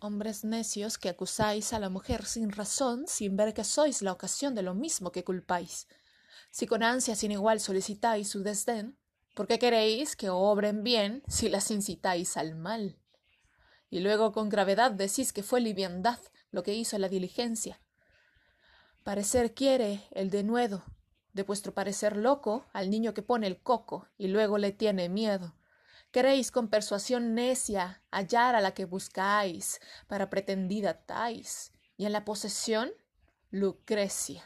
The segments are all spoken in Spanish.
hombres necios que acusáis a la mujer sin razón, sin ver que sois la ocasión de lo mismo que culpáis. Si con ansia sin igual solicitáis su desdén, ¿por qué queréis que obren bien si las incitáis al mal? Y luego con gravedad decís que fue liviandad lo que hizo la diligencia. Parecer quiere el denuedo, de vuestro parecer loco al niño que pone el coco y luego le tiene miedo. Queréis con persuasión necia hallar a la que buscáis para pretendida tais, y en la posesión Lucrecia.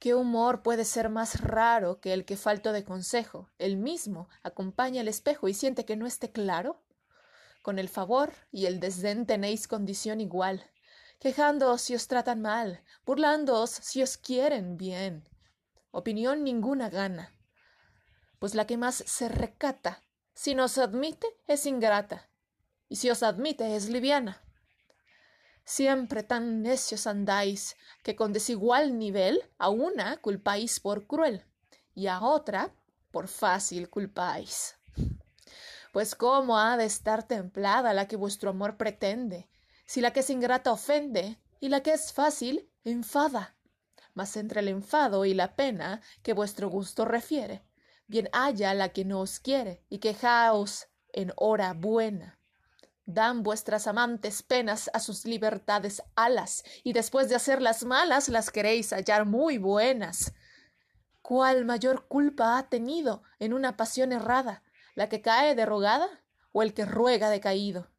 ¿Qué humor puede ser más raro que el que falto de consejo, el mismo acompaña el espejo y siente que no esté claro? Con el favor y el desdén tenéis condición igual, quejándoos si os tratan mal, burlándoos si os quieren bien. Opinión ninguna gana, pues la que más se recata, si nos admite, es ingrata, y si os admite, es liviana. Siempre tan necios andáis, que con desigual nivel a una culpáis por cruel, y a otra por fácil culpáis. Pues cómo ha de estar templada la que vuestro amor pretende, si la que es ingrata ofende, y la que es fácil enfada. Mas entre el enfado y la pena que vuestro gusto refiere, bien haya la que no os quiere, y quejaos en hora buena. Dan vuestras amantes penas a sus libertades alas, y después de hacerlas malas las queréis hallar muy buenas. ¿Cuál mayor culpa ha tenido en una pasión errada, la que cae derrogada o el que ruega decaído?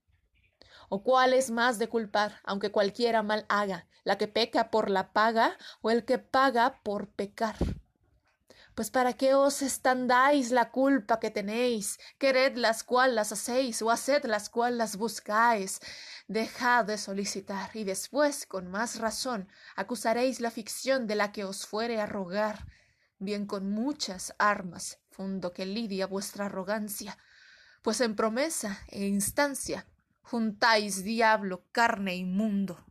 ¿O cuál es más de culpar, aunque cualquiera mal haga, la que peca por la paga o el que paga por pecar? Pues para qué os estandáis la culpa que tenéis, quered las cual las hacéis, o haced las cual las buscáis. Dejad de solicitar, y después, con más razón, acusaréis la ficción de la que os fuere a rogar. Bien con muchas armas fundo que lidia vuestra arrogancia, pues en promesa e instancia juntáis diablo, carne y mundo.